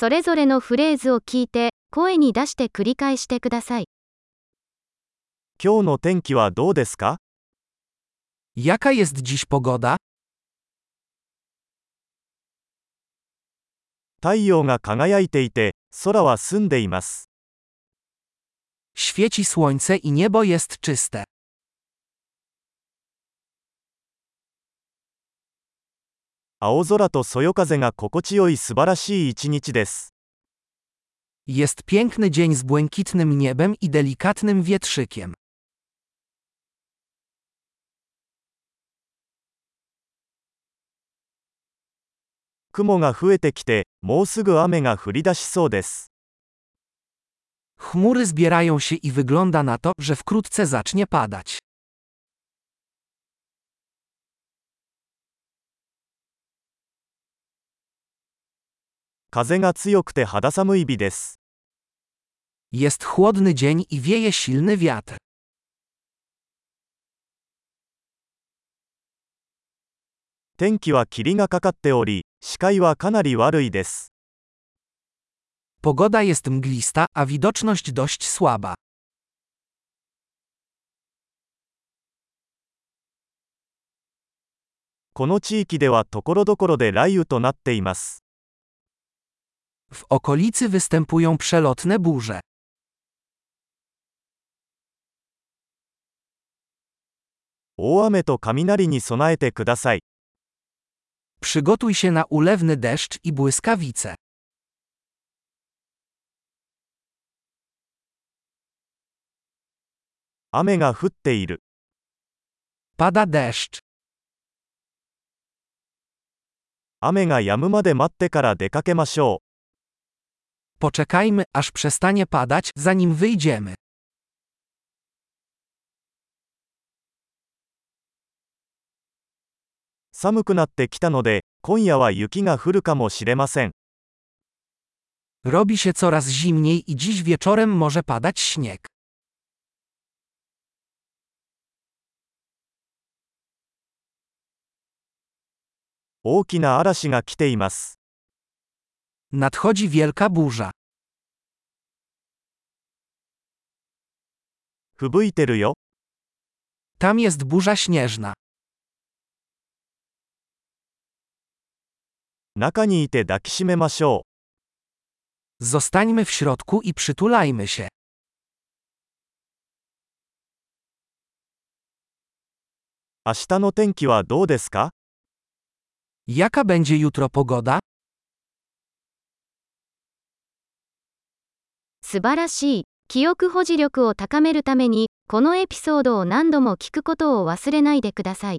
それぞれのフレーズを聞いて、声に出して繰り返してください。今日の天気はどうですか？Jaka jest dziś pogoda? 太陽が輝いていて、空は澄んでいます。Świeci słońce i niebo jest czyste. 青空とそよ風が心地よい素晴らしい一日です。 Jest piękny dzień z błękitnym niebem i delikatnym wietrzykiem. 雲が増えてきて、もうすぐ雨が降り出しそうです。 Chmury zbierają się i wygląda na to, że wkrótce zacznie padać. 風が強くて肌寒い日です。Jest chłodny dzień i wieje silny wiatr. 天気は霧がかかっており、視界はかなり悪いです。Pogoda jest mglista, a widoczność dość słaba. この地域では所々で雷雨となっています。W okolicy występują przelotne burze. 大雨と雷に備えてください。 Przygotuj się na ulewny deszcz i błyskawice. 雨が降っている。 Pada deszcz. 雨が止むまで待ってから出かけましょう。 Poczekajmy, aż przestanie padać, zanim wyjdziemy. 寒くなってきたので、今夜は雪が降るかもしれません。 Robi się coraz zimniej i dziś wieczorem może padać śnieg. 大きな嵐が来ています。 Nadchodzi wielka burza. 吹雪いてるよ。 Tam jest burza śnieżna. 中にいて抱きしめましょう。 Zostańmy w środku i przytulajmy się. 明日の天気はどうですか Jaka będzie jutro pogoda? 素晴らしい。記憶保持力を高めるために、このエピソードを何度も聞くことを忘れないでください。